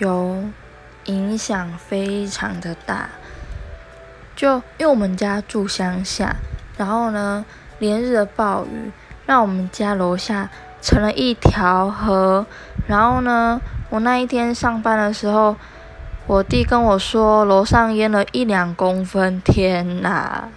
有影响非常的大。就因为我们家住乡下然后呢连日的暴雨让我们家楼下成了一条河。然后呢我那一天上班的时候我弟跟我说楼上淹了一两公分天呐